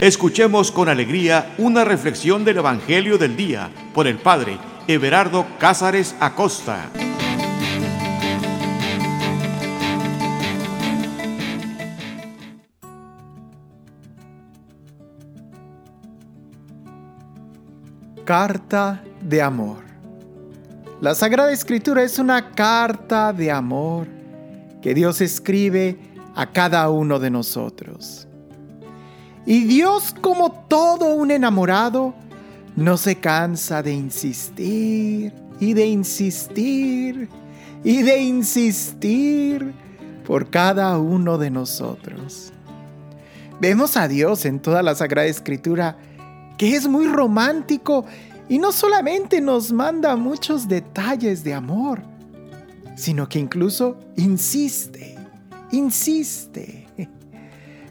Escuchemos con alegría una reflexión del Evangelio del Día por el Padre Everardo Cázares Acosta. Carta de amor. La Sagrada Escritura es una carta de amor que Dios escribe a cada uno de nosotros. Y Dios, como todo un enamorado, no se cansa de insistir y de insistir y de insistir por cada uno de nosotros. Vemos a Dios en toda la Sagrada Escritura, que es muy romántico y no solamente nos manda muchos detalles de amor, sino que incluso insiste, insiste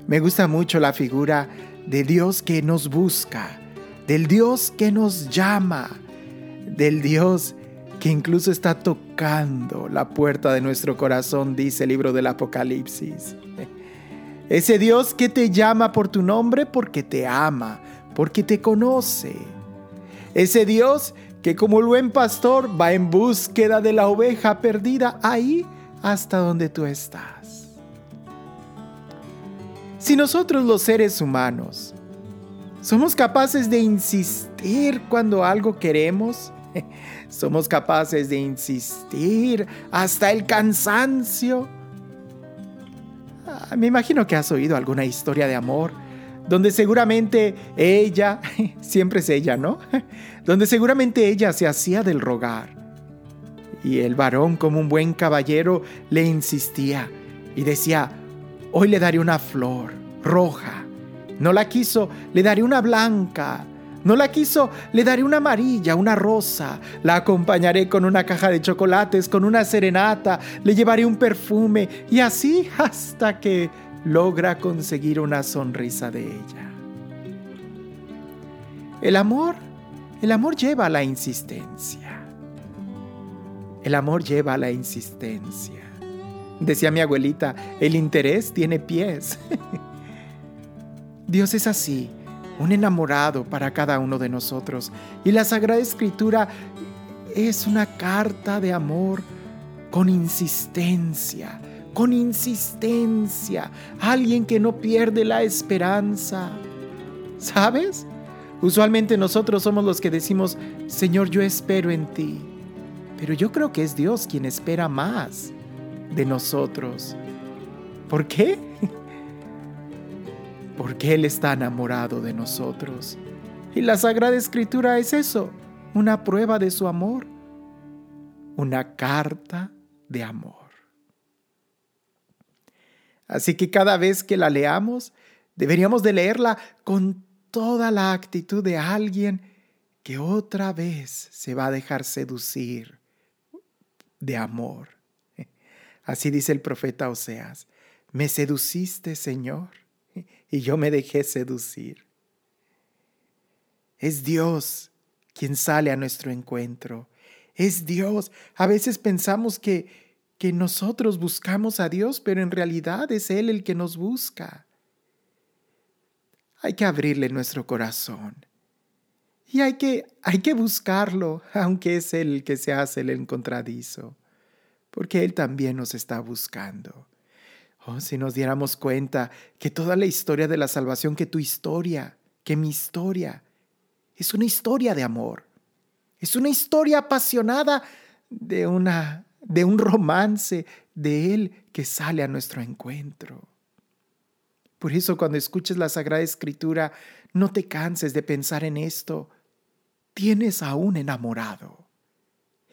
me gusta mucho la figura de Dios que nos busca, del Dios que nos llama, del Dios que incluso está tocando la puerta de nuestro corazón, dice el libro del Apocalipsis. Ese Dios que te llama por tu nombre porque te ama, porque te conoce. Ese Dios que como el buen pastor va en búsqueda de la oveja perdida ahí hasta donde tú estás. Si nosotros los seres humanos somos capaces de insistir cuando algo queremos, somos capaces de insistir hasta el cansancio. Ah, me imagino que has oído alguna historia de amor donde seguramente ella, siempre es ella, ¿no? Donde seguramente ella se hacía del rogar. Y el varón, como un buen caballero, le insistía y decía, Hoy le daré una flor roja. No la quiso, le daré una blanca. No la quiso, le daré una amarilla, una rosa. La acompañaré con una caja de chocolates, con una serenata. Le llevaré un perfume y así hasta que logra conseguir una sonrisa de ella. El amor, el amor lleva a la insistencia. El amor lleva a la insistencia. Decía mi abuelita, el interés tiene pies. Dios es así, un enamorado para cada uno de nosotros. Y la Sagrada Escritura es una carta de amor con insistencia, con insistencia. Alguien que no pierde la esperanza. ¿Sabes? Usualmente nosotros somos los que decimos, Señor, yo espero en ti. Pero yo creo que es Dios quien espera más de nosotros. ¿Por qué? Porque Él está enamorado de nosotros. Y la Sagrada Escritura es eso, una prueba de su amor, una carta de amor. Así que cada vez que la leamos, deberíamos de leerla con toda la actitud de alguien que otra vez se va a dejar seducir de amor. Así dice el profeta Oseas, me seduciste, Señor, y yo me dejé seducir. Es Dios quien sale a nuestro encuentro. Es Dios. A veces pensamos que, que nosotros buscamos a Dios, pero en realidad es Él el que nos busca. Hay que abrirle nuestro corazón. Y hay que, hay que buscarlo, aunque es Él el que se hace el encontradizo porque Él también nos está buscando. Oh, si nos diéramos cuenta que toda la historia de la salvación, que tu historia, que mi historia, es una historia de amor, es una historia apasionada de, una, de un romance de Él que sale a nuestro encuentro. Por eso cuando escuches la Sagrada Escritura, no te canses de pensar en esto. Tienes a un enamorado.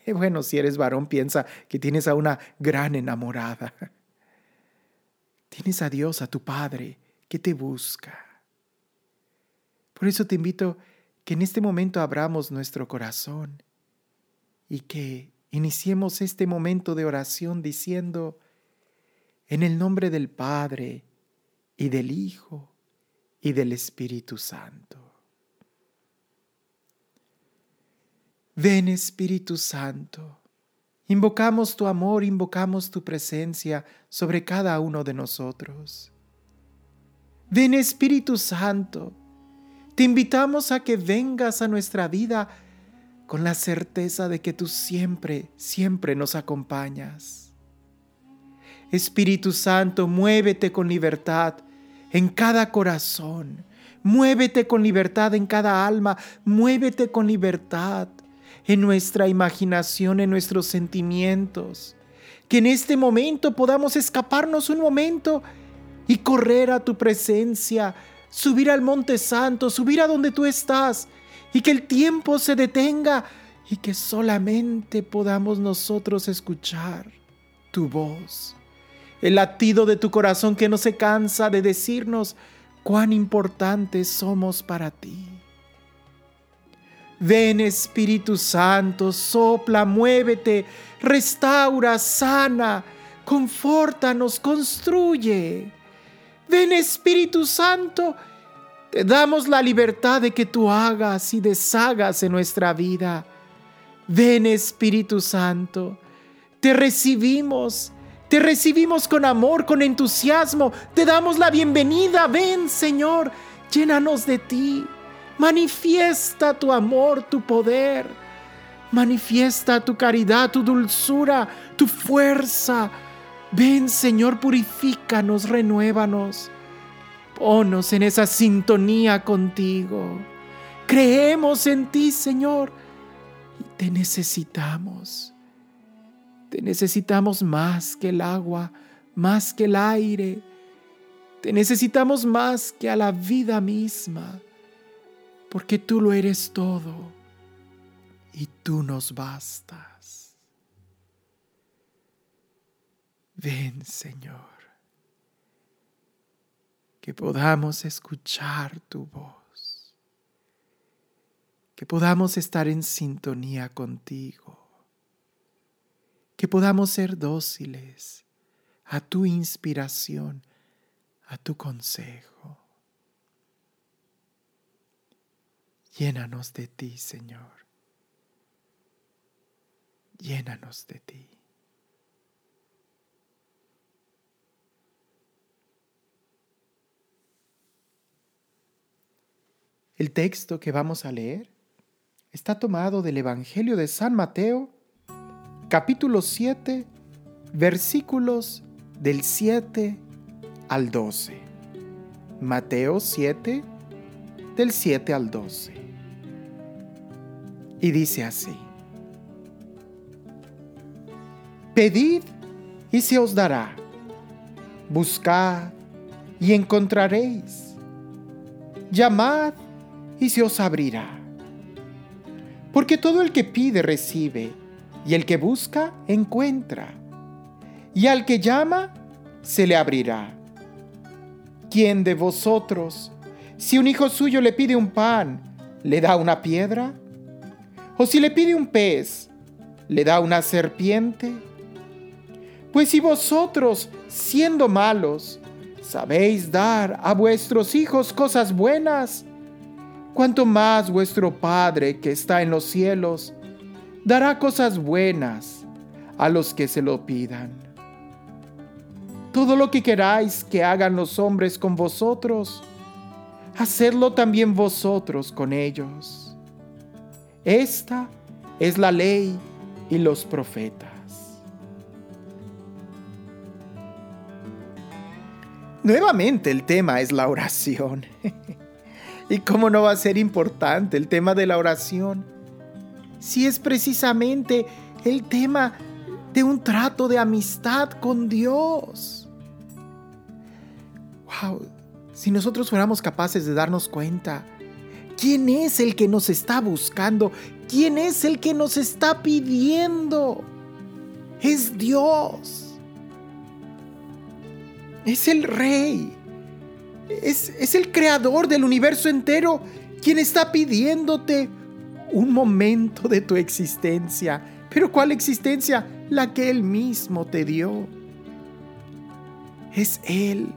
Bueno, si eres varón, piensa que tienes a una gran enamorada. Tienes a Dios, a tu Padre, que te busca. Por eso te invito que en este momento abramos nuestro corazón y que iniciemos este momento de oración diciendo, en el nombre del Padre y del Hijo y del Espíritu Santo. Ven Espíritu Santo. Invocamos tu amor, invocamos tu presencia sobre cada uno de nosotros. Ven Espíritu Santo, Te invitamos a que vengas a nuestra vida con la certeza de que tú siempre, siempre nos acompañas. Espíritu Santo, muévete con libertad en cada corazón, muévete con libertad en cada alma, muévete con libertad en nuestra imaginación, en nuestros sentimientos. Que en este momento podamos escaparnos un momento y correr a tu presencia, subir al Monte Santo, subir a donde tú estás y que el tiempo se detenga y que solamente podamos nosotros escuchar tu voz, el latido de tu corazón que no se cansa de decirnos cuán importantes somos para ti. Ven Espíritu Santo, sopla, muévete, restaura, sana, confórtanos, construye. Ven Espíritu Santo, te damos la libertad de que tú hagas y deshagas en nuestra vida. Ven Espíritu Santo, te recibimos, te recibimos con amor, con entusiasmo, te damos la bienvenida. Ven Señor, llénanos de ti. Manifiesta tu amor, tu poder. Manifiesta tu caridad, tu dulzura, tu fuerza. Ven, Señor, purifícanos, renuévanos. Ponos en esa sintonía contigo. Creemos en ti, Señor, y te necesitamos. Te necesitamos más que el agua, más que el aire. Te necesitamos más que a la vida misma porque tú lo eres todo y tú nos bastas. Ven, Señor, que podamos escuchar tu voz, que podamos estar en sintonía contigo, que podamos ser dóciles a tu inspiración, a tu consejo. Llénanos de ti, Señor. Llénanos de ti. El texto que vamos a leer está tomado del Evangelio de San Mateo, capítulo 7, versículos del 7 al 12. Mateo 7, del 7 al 12 y dice así. Pedid y se os dará. Buscad y encontraréis. Llamad y se os abrirá. Porque todo el que pide recibe, y el que busca encuentra, y al que llama se le abrirá. ¿Quién de vosotros, si un hijo suyo le pide un pan, le da una piedra? ¿O si le pide un pez, le da una serpiente? Pues si vosotros, siendo malos, sabéis dar a vuestros hijos cosas buenas, cuanto más vuestro Padre que está en los cielos dará cosas buenas a los que se lo pidan. Todo lo que queráis que hagan los hombres con vosotros, hacedlo también vosotros con ellos esta es la ley y los profetas. Nuevamente el tema es la oración. ¿Y cómo no va a ser importante el tema de la oración? Si es precisamente el tema de un trato de amistad con Dios. Wow, si nosotros fuéramos capaces de darnos cuenta ¿Quién es el que nos está buscando? ¿Quién es el que nos está pidiendo? Es Dios. Es el Rey. Es, es, el creador del universo entero quien está pidiéndote un momento de tu existencia. Pero ¿cuál existencia? La que Él mismo te dio. Es Él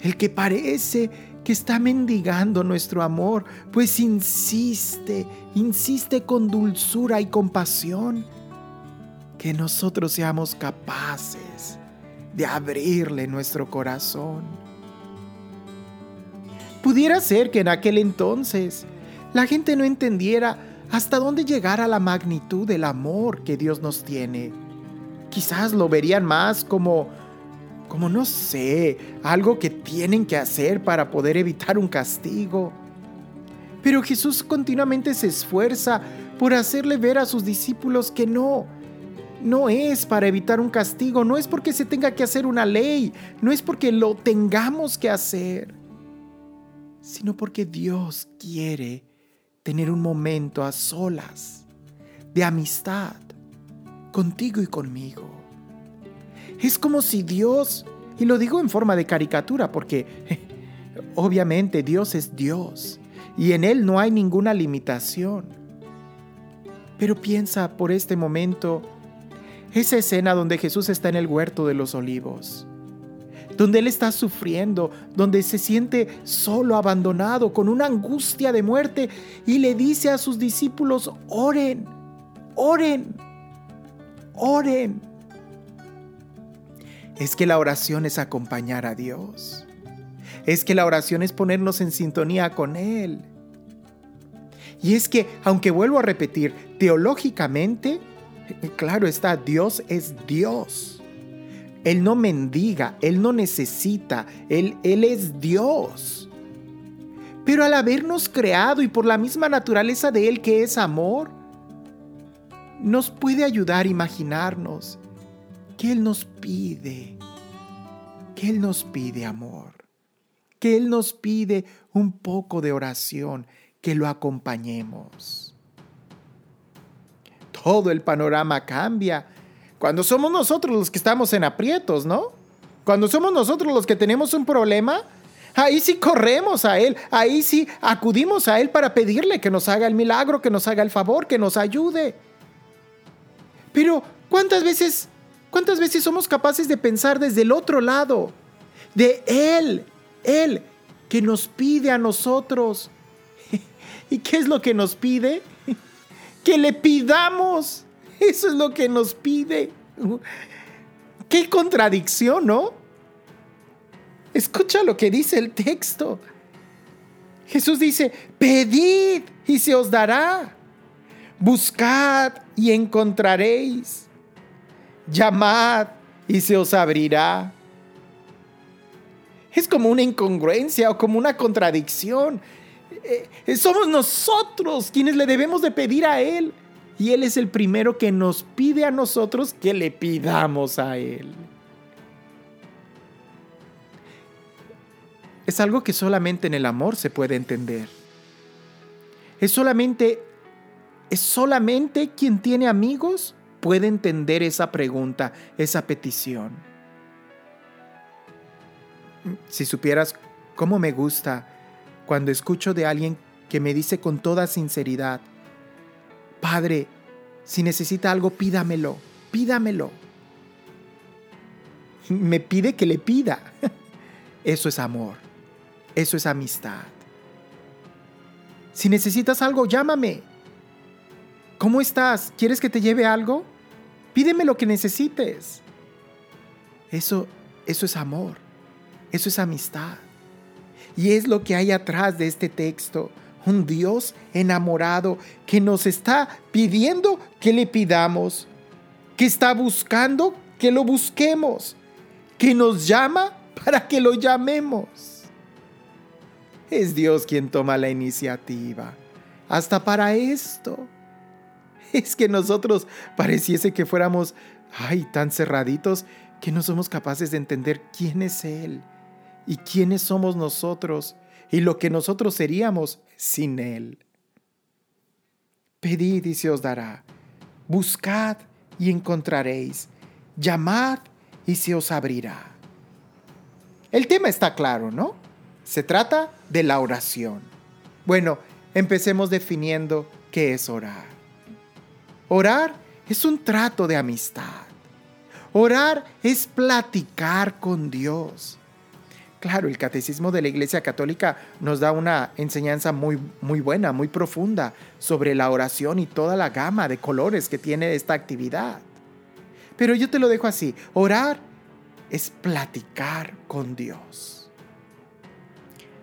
el que parece que está mendigando nuestro amor, pues insiste, insiste con dulzura y compasión que nosotros seamos capaces de abrirle nuestro corazón. Pudiera ser que en aquel entonces la gente no entendiera hasta dónde llegara la magnitud del amor que Dios nos tiene. Quizás lo verían más como, como no sé, algo que tienen que hacer para poder evitar un castigo. Pero Jesús continuamente se esfuerza por hacerle ver a sus discípulos que no, no es para evitar un castigo, no es porque se tenga que hacer una ley, no es porque lo tengamos que hacer, sino porque Dios quiere tener un momento a solas de amistad contigo y conmigo. Es como si Dios, y lo digo en forma de caricatura porque obviamente Dios es Dios y en Él no hay ninguna limitación. Pero piensa por este momento esa escena donde Jesús está en el huerto de los olivos donde Él está sufriendo, donde se siente solo, abandonado, con una angustia de muerte, y le dice a sus discípulos, oren, oren, oren. Es que la oración es acompañar a Dios. Es que la oración es ponernos en sintonía con Él. Y es que, aunque vuelvo a repetir, teológicamente, claro está, Dios es Dios. Él no mendiga, Él no necesita, Él, Él es Dios. Pero al habernos creado y por la misma naturaleza de Él que es amor, nos puede ayudar a imaginarnos que Él nos pide, que Él nos pide amor, que Él nos pide un poco de oración, que lo acompañemos. Todo el panorama cambia cuando somos nosotros los que estamos en aprietos, ¿no? Cuando somos nosotros los que tenemos un problema, ahí sí corremos a Él, ahí sí acudimos a Él para pedirle que nos haga el milagro, que nos haga el favor, que nos ayude. Pero, ¿cuántas veces, cuántas veces somos capaces de pensar desde el otro lado? De Él, Él, que nos pide a nosotros. ¿Y qué es lo que nos pide? Que le pidamos eso es lo que nos pide. Qué contradicción, ¿no? Escucha lo que dice el texto. Jesús dice, pedid y se os dará. Buscad y encontraréis. Llamad y se os abrirá. Es como una incongruencia o como una contradicción. Eh, somos nosotros quienes le debemos de pedir a Él y Él es el primero que nos pide a nosotros que le pidamos a Él. Es algo que solamente en el amor se puede entender. Es solamente, es solamente quien tiene amigos puede entender esa pregunta, esa petición. Si supieras cómo me gusta cuando escucho de alguien que me dice con toda sinceridad, Padre, si necesita algo, pídamelo, pídamelo. Me pide que le pida. Eso es amor, eso es amistad. Si necesitas algo, llámame. ¿Cómo estás? ¿Quieres que te lleve algo? Pídeme lo que necesites. Eso, eso es amor, eso es amistad. Y es lo que hay atrás de este texto un Dios enamorado que nos está pidiendo que le pidamos, que está buscando que lo busquemos, que nos llama para que lo llamemos. Es Dios quien toma la iniciativa, hasta para esto. Es que nosotros pareciese que fuéramos, ay, tan cerraditos que no somos capaces de entender quién es Él y quiénes somos nosotros y lo que nosotros seríamos sin Él. Pedid y se os dará. Buscad y encontraréis. Llamad y se os abrirá. El tema está claro, ¿no? Se trata de la oración. Bueno, empecemos definiendo qué es orar. Orar es un trato de amistad. Orar es platicar con Dios. Claro, el catecismo de la Iglesia Católica nos da una enseñanza muy, muy buena, muy profunda sobre la oración y toda la gama de colores que tiene esta actividad. Pero yo te lo dejo así, orar es platicar con Dios.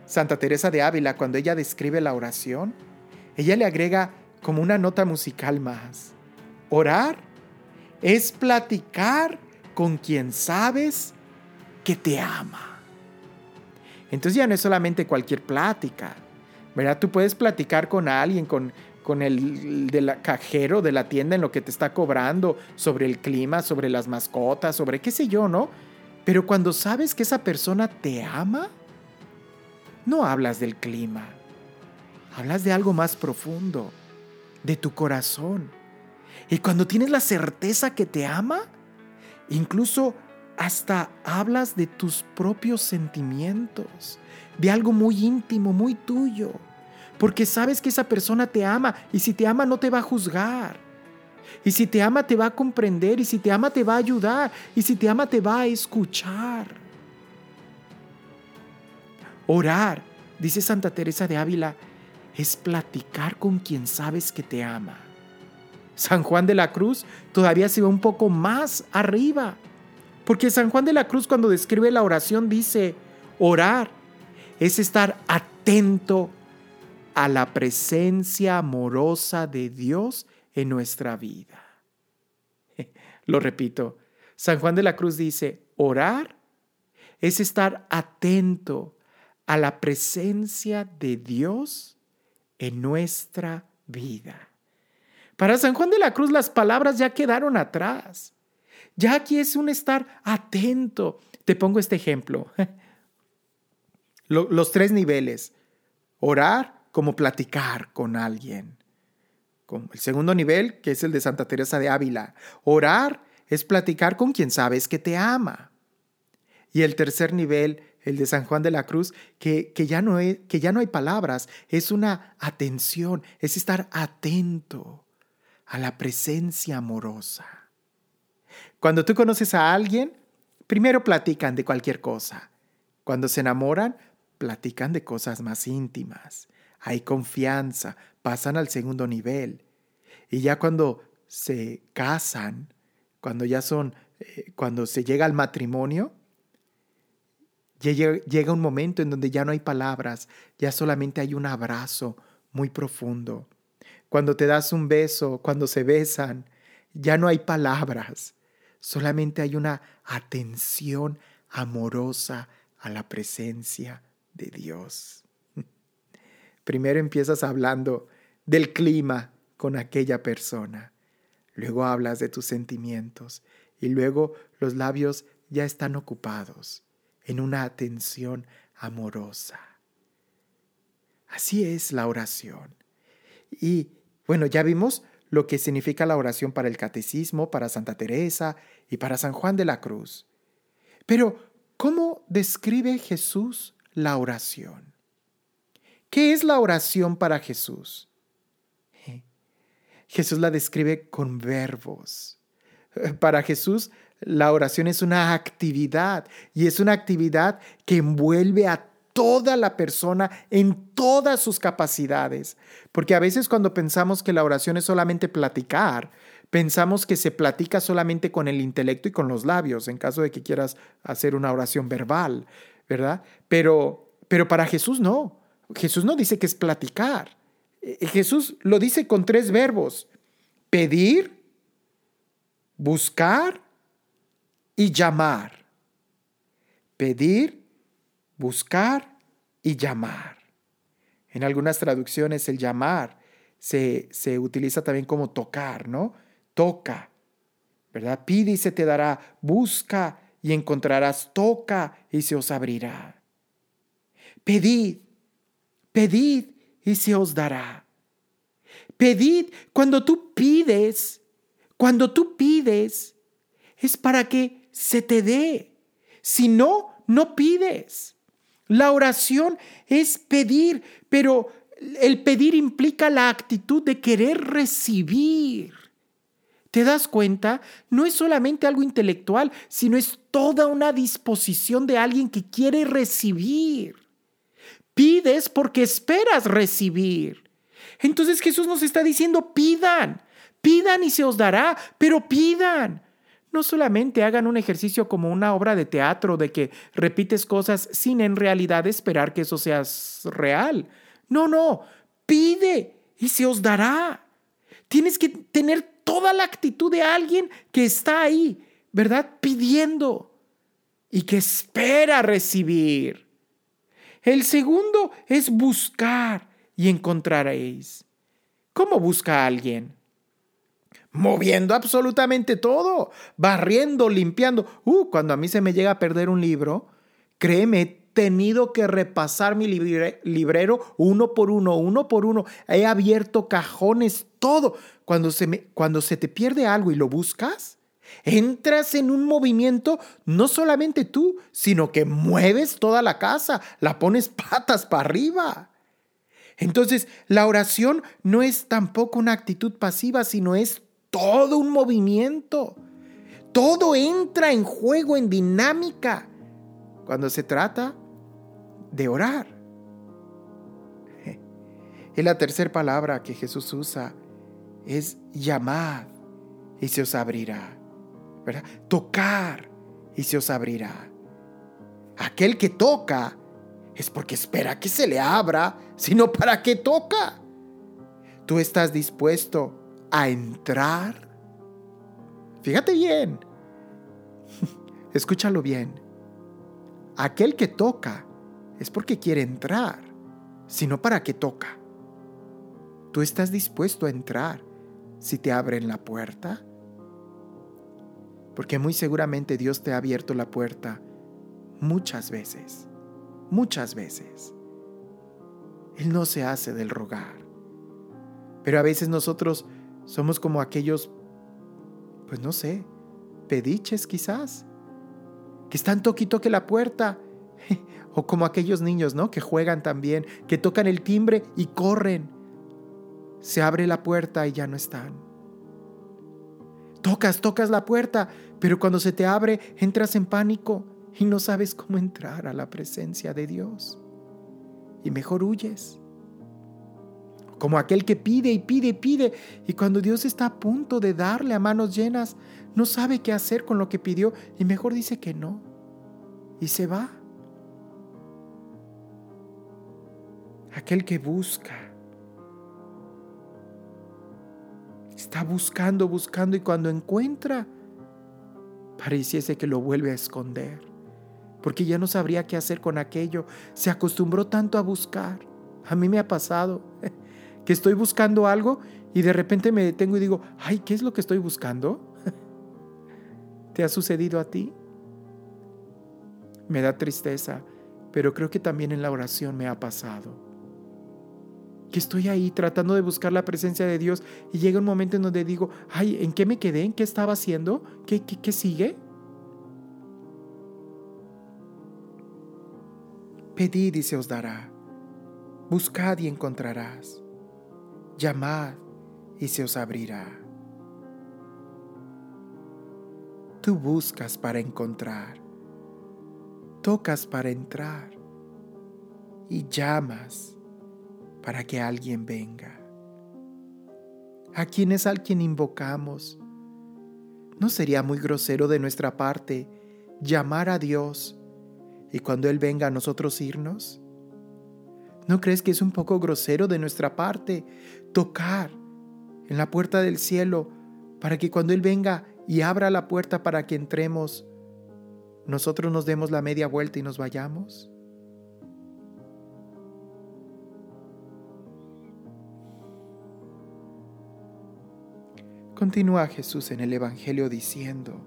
Santa Teresa de Ávila, cuando ella describe la oración, ella le agrega como una nota musical más. Orar es platicar con quien sabes que te ama. Entonces ya no es solamente cualquier plática, ¿verdad? Tú puedes platicar con alguien, con, con el del cajero de la tienda en lo que te está cobrando, sobre el clima, sobre las mascotas, sobre qué sé yo, ¿no? Pero cuando sabes que esa persona te ama, no hablas del clima, hablas de algo más profundo, de tu corazón. Y cuando tienes la certeza que te ama, incluso hasta hablas de tus propios sentimientos, de algo muy íntimo, muy tuyo porque sabes que esa persona te ama y si te ama no te va a juzgar. Y si te ama te va a comprender y si te ama te va a ayudar y si te ama te va a escuchar. Orar, dice Santa Teresa de Ávila, es platicar con quien sabes que te ama. San Juan de la Cruz todavía se va un poco más arriba, porque San Juan de la Cruz cuando describe la oración dice, orar es estar atento a la presencia amorosa de Dios en nuestra vida. Lo repito, San Juan de la Cruz dice, orar es estar atento a la presencia de Dios en nuestra vida. Para San Juan de la Cruz las palabras ya quedaron atrás. Ya aquí es un estar atento. Te pongo este ejemplo. Los tres niveles. Orar, como platicar con alguien. el segundo nivel, que es el de Santa Teresa de Ávila, orar es platicar con quien sabes que te ama. Y el tercer nivel, el de San Juan de la Cruz, que, ya no hay palabras, es una atención, es estar atento a la presencia amorosa. Cuando tú conoces a alguien, primero platican de cualquier cosa. Cuando se enamoran, platican de cosas más íntimas hay confianza, pasan al segundo nivel. Y ya cuando se casan, cuando ya son, eh, cuando se llega al matrimonio, llega un momento en donde ya no hay palabras, ya solamente hay un abrazo muy profundo. Cuando te das un beso, cuando se besan, ya no hay palabras, solamente hay una atención amorosa a la presencia de Dios. Primero empiezas hablando del clima con aquella persona, luego hablas de tus sentimientos y luego los labios ya están ocupados en una atención amorosa. Así es la oración. Y bueno, ya vimos lo que significa la oración para el catecismo, para Santa Teresa y para San Juan de la Cruz. Pero, ¿cómo describe Jesús la oración? ¿Qué es la oración para Jesús? Jesús la describe con verbos. Para Jesús, la oración es una actividad y es una actividad que envuelve a toda la persona en todas sus capacidades. Porque a veces cuando pensamos que la oración es solamente platicar, pensamos que se platica solamente con el intelecto y con los labios, en caso de que quieras hacer una oración verbal, ¿verdad? Pero, pero para Jesús no. Jesús no dice que es platicar. Eh, Jesús lo dice con tres verbos. Pedir, buscar y llamar. Pedir, buscar y llamar. En algunas traducciones el llamar se, se utiliza también como tocar, ¿no? Toca, ¿verdad? Pide y se te dará, busca y encontrarás, toca y se os abrirá. Pedid Pedid y se os dará. Pedid cuando tú pides, cuando tú pides, es para que se te dé. Si no, no pides. La oración es pedir, pero el pedir implica la actitud de querer recibir. ¿Te das cuenta? No es solamente algo intelectual, sino es toda una disposición de alguien que quiere recibir. Pides porque esperas recibir. Entonces Jesús nos está diciendo, pidan, pidan y se os dará, pero pidan. No solamente hagan un ejercicio como una obra de teatro de que repites cosas sin en realidad esperar que eso sea real. No, no, pide y se os dará. Tienes que tener toda la actitud de alguien que está ahí, ¿verdad? Pidiendo y que espera recibir. El segundo es buscar y encontraréis. ¿Cómo busca a alguien? Moviendo absolutamente todo, barriendo, limpiando. Uh, cuando a mí se me llega a perder un libro, créeme, he tenido que repasar mi librero uno por uno, uno por uno. He abierto cajones, todo. Cuando se, me, cuando se te pierde algo y lo buscas, entras en un movimiento, no solamente tú, sino que mueves toda la casa, la pones patas para arriba. Entonces, la oración no es tampoco una actitud pasiva, sino es todo un movimiento. Todo entra en juego, en dinámica, cuando se trata de orar. Y la tercera palabra que Jesús usa es llamar y se os abrirá. Tocar y se os abrirá. Aquel que toca es porque espera que se le abra, sino para que toca. ¿Tú estás dispuesto a entrar? Fíjate bien. Escúchalo bien. Aquel que toca es porque quiere entrar, sino para que toca. ¿Tú estás dispuesto a entrar si te abren la puerta? Porque muy seguramente Dios te ha abierto la puerta muchas veces muchas veces. Él no se hace del rogar. Pero a veces nosotros somos como aquellos, pues no sé, pediches quizás, que están toquito que la puerta. o como aquellos niños, ¿no? Que juegan también, que tocan el timbre y corren. Se abre la puerta y ya no están. Tocas, tocas la puerta, pero cuando se te abre entras en pánico y no sabes cómo entrar a la presencia de Dios. Y mejor huyes. Como aquel que pide y pide y pide y cuando Dios está a punto de darle a manos llenas, no sabe qué hacer con lo que pidió y mejor dice que no. Y se va. Aquel que busca. Está buscando, buscando y cuando encuentra, pareciese que lo vuelve a esconder porque ya no sabría qué hacer con aquello. Se acostumbró tanto a buscar. A mí me ha pasado que estoy buscando algo y de repente me detengo y digo, ay, ¿qué es lo que estoy buscando? ¿Te ha sucedido a ti? Me da tristeza, pero creo que también en la oración me ha pasado. Que estoy ahí tratando de buscar la presencia de Dios y llega un momento en donde digo, ay, ¿en qué me quedé? ¿En qué estaba haciendo? ¿Qué, qué, qué sigue? Pedid y se os dará. Buscad y encontrarás. Llamad y se os abrirá. Tú buscas para encontrar. Tocas para entrar. Y llamas para que alguien venga. ¿A quién es al quien invocamos? ¿No sería muy grosero de nuestra parte llamar a Dios y cuando Él venga a nosotros irnos? ¿No crees que es un poco grosero de nuestra parte tocar en la puerta del cielo para que cuando Él venga y abra la puerta para que entremos, nosotros nos demos la media vuelta y nos vayamos? Continúa Jesús en el Evangelio diciendo,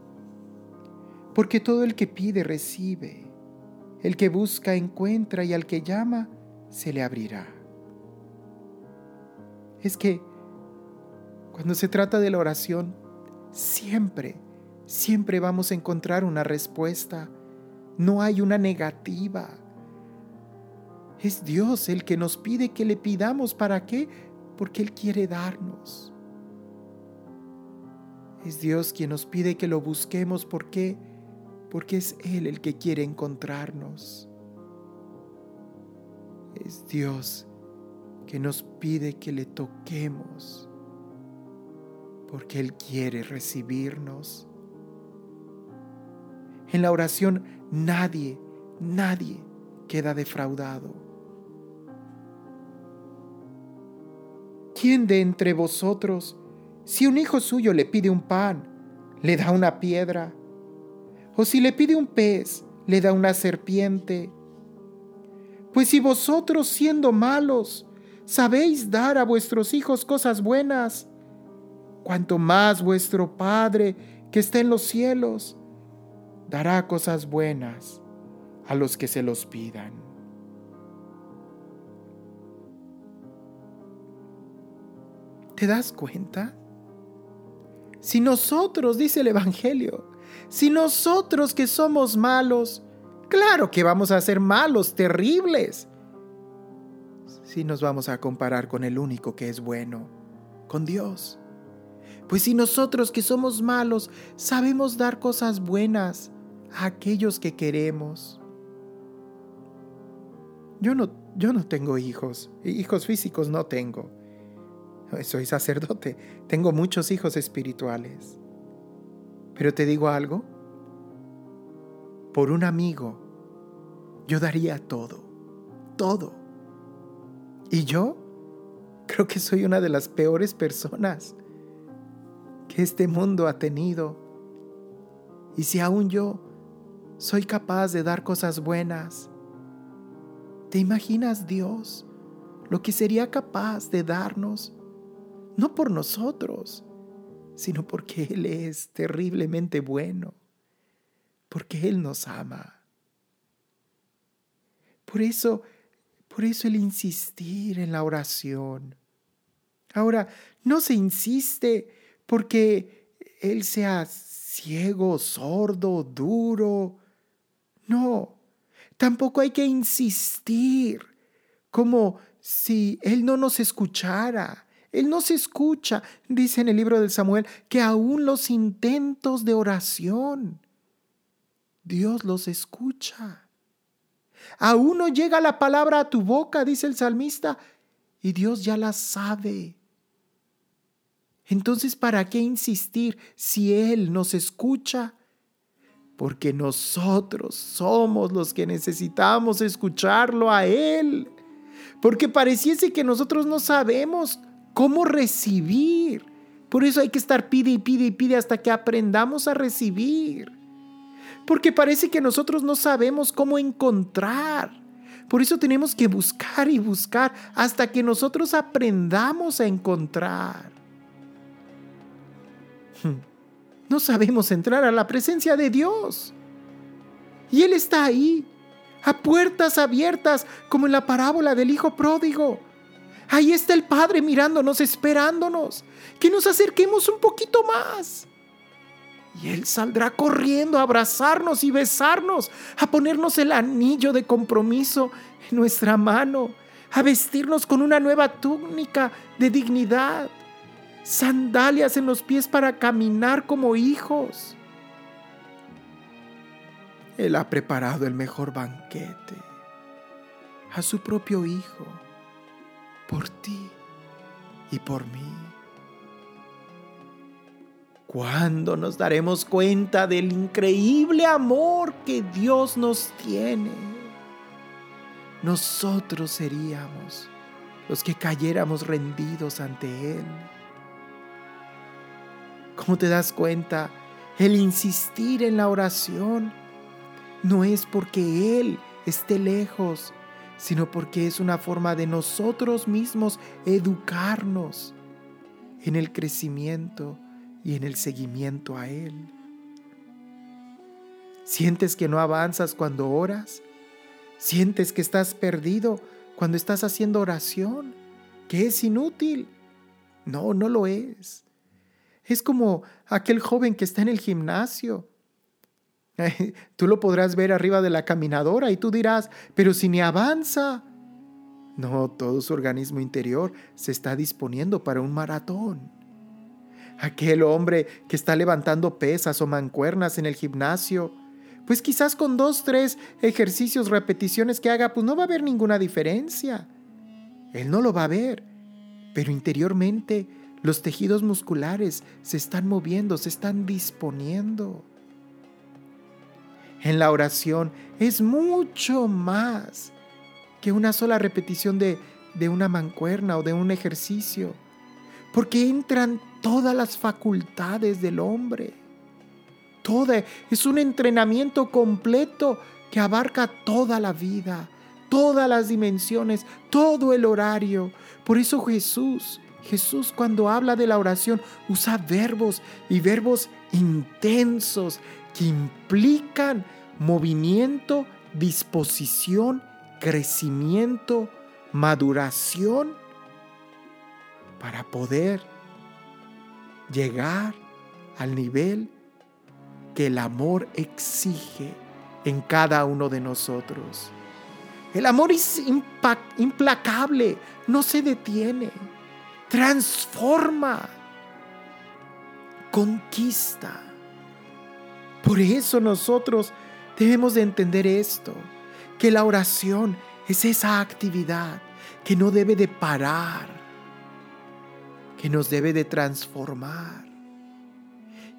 porque todo el que pide recibe el que busca encuentra y al que llama se le abrirá. Es que cuando se trata de la oración, siempre, siempre vamos a encontrar una respuesta. No hay una negativa. Es Dios el que nos pide que le pidamos. ¿Para qué? Porque Él quiere darnos. Es Dios quien nos pide que lo busquemos. ¿Por qué? porque es Él el que quiere encontrarnos. Es Dios que nos pide que le toquemos, porque Él quiere recibirnos. En la oración nadie, nadie queda defraudado. ¿Quién de entre vosotros, si un hijo suyo le pide un pan, le da una piedra? ¿O si le pide un pez, le da una serpiente? Pues si vosotros siendo malos, sabéis dar a vuestros hijos cosas buenas, cuanto más vuestro Padre que está en los cielos dará cosas buenas a los que se los pidan. ¿Te das cuenta? Si nosotros, dice el Evangelio, si nosotros que somos malos, claro que vamos a ser malos, terribles, si nos vamos a comparar con el único que es bueno, con Dios. Pues si nosotros que somos malos sabemos dar cosas buenas a aquellos que queremos. Yo no, yo no tengo hijos, hijos físicos no tengo. Soy sacerdote, tengo muchos hijos espirituales. Pero te digo algo, por un amigo yo daría todo, todo. Y yo creo que soy una de las peores personas que este mundo ha tenido. Y si aún yo soy capaz de dar cosas buenas, ¿te imaginas Dios lo que sería capaz de darnos? No por nosotros, sino porque Él es terriblemente bueno, porque Él nos ama. Por eso, por eso el insistir en la oración. Ahora, no se insiste porque Él sea ciego, sordo, duro. No, tampoco hay que insistir como si Él no nos escuchara. Él no se escucha, dice en el libro de Samuel, que aún los intentos de oración, Dios los escucha. Aún no llega la palabra a tu boca, dice el salmista, y Dios ya la sabe. Entonces, ¿para qué insistir si Él nos escucha? Porque nosotros somos los que necesitamos escucharlo a Él. Porque pareciese que nosotros no sabemos cómo recibir. Por eso hay que estar pide y pide y pide hasta que aprendamos a recibir. Porque parece que nosotros no sabemos cómo encontrar. Por eso tenemos que buscar y buscar hasta que nosotros aprendamos a encontrar. No sabemos entrar a la presencia de Dios. Y Él está ahí, a puertas abiertas, como en la parábola del Hijo Pródigo. Ahí está el Padre mirándonos, esperándonos, que nos acerquemos un poquito más. Y Él saldrá corriendo a abrazarnos y besarnos, a ponernos el anillo de compromiso en nuestra mano, a vestirnos con una nueva túnica de dignidad sandalias en los pies para caminar como hijos. Él ha preparado el mejor banquete a su propio Hijo, por ti y por mí. ¿Cuándo nos daremos cuenta del increíble amor que Dios nos tiene? Nosotros seríamos los que cayéramos rendidos ante Él. ¿Cómo te das cuenta? El insistir en la oración no es porque Él esté lejos, sino porque es una forma de nosotros mismos educarnos en el crecimiento y en el seguimiento a Él. ¿Sientes que no avanzas cuando oras? ¿Sientes que estás perdido cuando estás haciendo oración? ¿Que es inútil? No, no lo es. Es como aquel joven que está en el gimnasio. Tú lo podrás ver arriba de la caminadora y tú dirás, pero si ni avanza. No, todo su organismo interior se está disponiendo para un maratón. Aquel hombre que está levantando pesas o mancuernas en el gimnasio, pues quizás con dos, tres ejercicios, repeticiones que haga, pues no va a haber ninguna diferencia. Él no lo va a ver, pero interiormente los tejidos musculares se están moviendo, se están disponiendo. en la oración es mucho más que una sola repetición de, de una mancuerna o de un ejercicio, porque entran todas las facultades del hombre. Toda, es un entrenamiento completo que abarca toda la vida, todas las dimensiones, todo el horario. Por eso Jesús, Jesús cuando habla de la oración usa verbos y verbos intensos que implican movimiento, disposición, crecimiento, maduración para poder llegar al nivel que el amor exige en cada uno de nosotros. El amor es implacable, no se detiene, transforma, conquista. Por eso nosotros debemos de entender esto, que la oración es esa actividad que no debe de parar, que nos debe de transformar.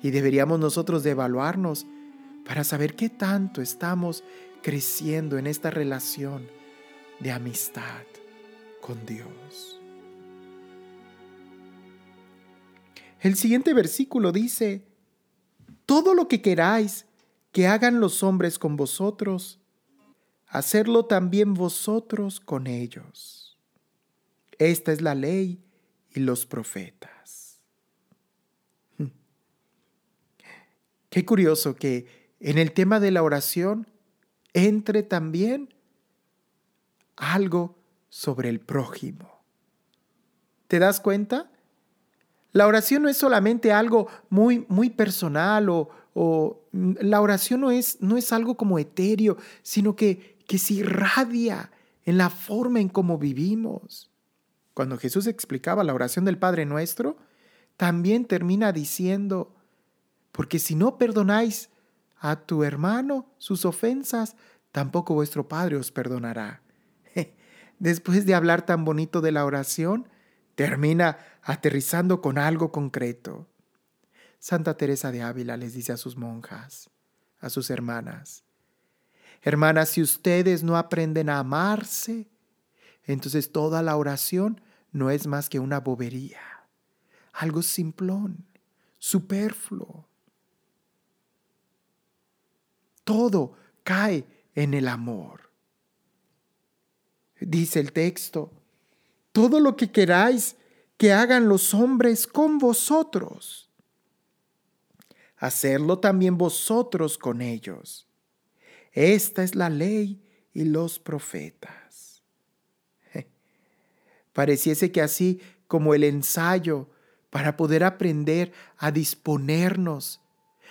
Y deberíamos nosotros de evaluarnos para saber qué tanto estamos creciendo en esta relación de amistad con Dios. El siguiente versículo dice, todo lo que queráis que hagan los hombres con vosotros, hacerlo también vosotros con ellos. Esta es la ley y los profetas. Qué curioso que en el tema de la oración entre también algo sobre el prójimo. ¿Te das cuenta? La oración no es solamente algo muy, muy personal o, o la oración no es, no es algo como etéreo, sino que, que se irradia en la forma en cómo vivimos. Cuando Jesús explicaba la oración del Padre Nuestro, también termina diciendo, porque si no perdonáis a tu hermano sus ofensas, tampoco vuestro Padre os perdonará. Después de hablar tan bonito de la oración, termina aterrizando con algo concreto. Santa Teresa de Ávila les dice a sus monjas, a sus hermanas, Hermanas, si ustedes no aprenden a amarse, entonces toda la oración no es más que una bobería, algo simplón, superfluo todo cae en el amor. Dice el texto, todo lo que queráis que hagan los hombres con vosotros, hacerlo también vosotros con ellos. Esta es la ley y los profetas. Pareciese que así como el ensayo para poder aprender a disponernos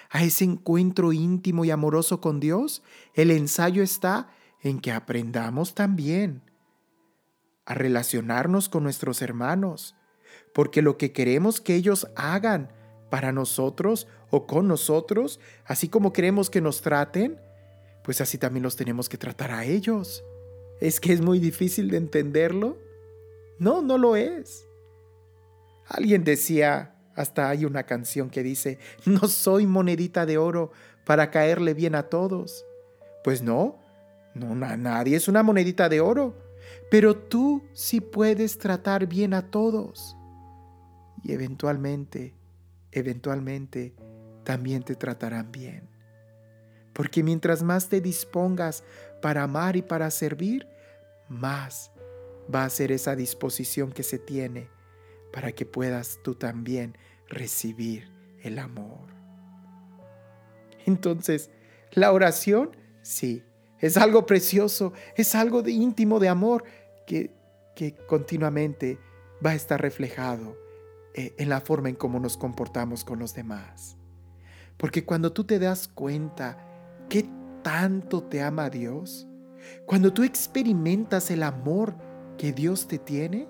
a ese encuentro íntimo y amoroso con Dios, el ensayo está en que aprendamos también a relacionarnos con nuestros hermanos, porque lo que queremos que ellos hagan para nosotros o con nosotros, así como queremos que nos traten, pues así también los tenemos que tratar a ellos. ¿Es que es muy difícil de entenderlo? No, no lo es. Alguien decía, hasta hay una canción que dice, no soy monedita de oro para caerle bien a todos. Pues no, no, nadie es una monedita de oro, pero tú sí puedes tratar bien a todos. Y eventualmente, eventualmente, también te tratarán bien. Porque mientras más te dispongas para amar y para servir, más va a ser esa disposición que se tiene para que puedas tú también recibir el amor. Entonces, la oración, sí, es algo precioso, es algo de íntimo de amor que, que continuamente va a estar reflejado eh, en la forma en cómo nos comportamos con los demás. Porque cuando tú te das cuenta que tanto te ama Dios, cuando tú experimentas el amor que Dios te tiene,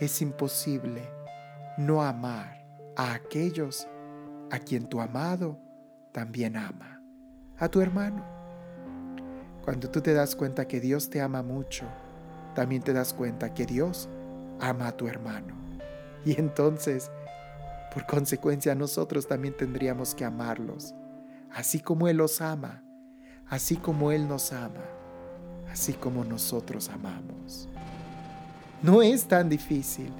es imposible no amar a aquellos a quien tu amado también ama, a tu hermano. Cuando tú te das cuenta que Dios te ama mucho, también te das cuenta que Dios ama a tu hermano. Y entonces, por consecuencia, nosotros también tendríamos que amarlos, así como Él los ama, así como Él nos ama, así como nosotros amamos. No es tan difícil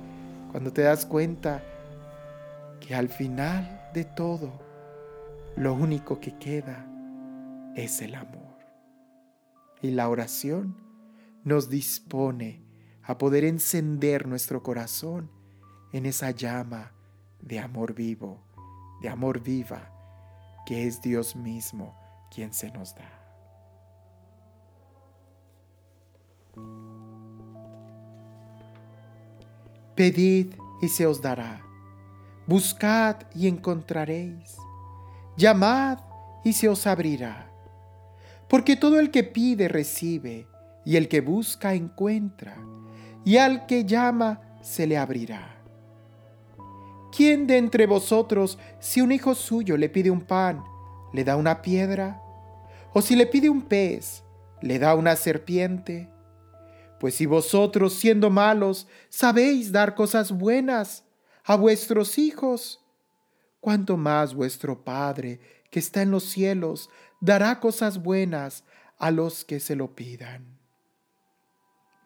cuando te das cuenta que al final de todo, lo único que queda es el amor. Y la oración nos dispone a poder encender nuestro corazón en esa llama de amor vivo, de amor viva, que es Dios mismo quien se nos da. Pedid y se os dará. Buscad y encontraréis. Llamad y se os abrirá. Porque todo el que pide recibe, y el que busca encuentra, y al que llama se le abrirá. ¿Quién de entre vosotros, si un hijo suyo le pide un pan, le da una piedra? ¿O si le pide un pez, le da una serpiente? Pues si vosotros, siendo malos, sabéis dar cosas buenas a vuestros hijos, cuánto más vuestro Padre, que está en los cielos, dará cosas buenas a los que se lo pidan.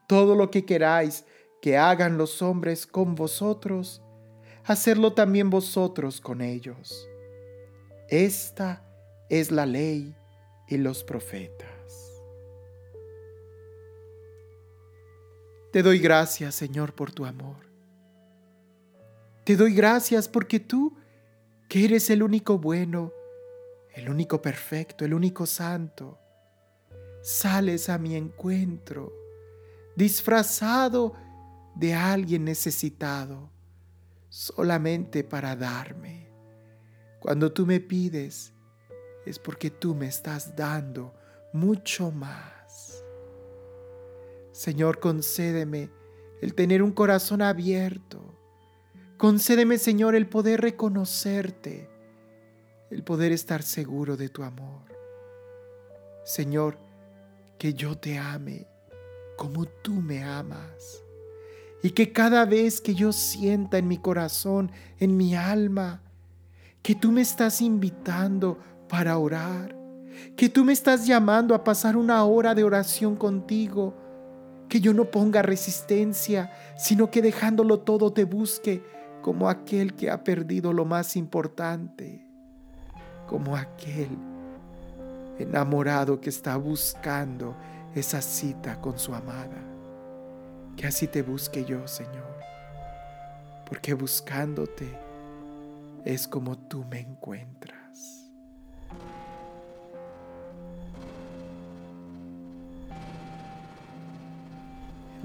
Todo lo que queráis que hagan los hombres con vosotros, hacerlo también vosotros con ellos. Esta es la ley y los profetas. Te doy gracias, Señor, por tu amor. Te doy gracias porque tú, que eres el único bueno, el único perfecto, el único santo, sales a mi encuentro, disfrazado de alguien necesitado, solamente para darme. Cuando tú me pides, es porque tú me estás dando mucho más. Señor, concédeme el tener un corazón abierto. Concédeme, Señor, el poder reconocerte, el poder estar seguro de tu amor. Señor, que yo te ame como tú me amas. Y que cada vez que yo sienta en mi corazón, en mi alma, que tú me estás invitando para orar, que tú me estás llamando a pasar una hora de oración contigo, que yo no ponga resistencia, sino que dejándolo todo te busque como aquel que ha perdido lo más importante, como aquel enamorado que está buscando esa cita con su amada. Que así te busque yo, Señor, porque buscándote es como tú me encuentras.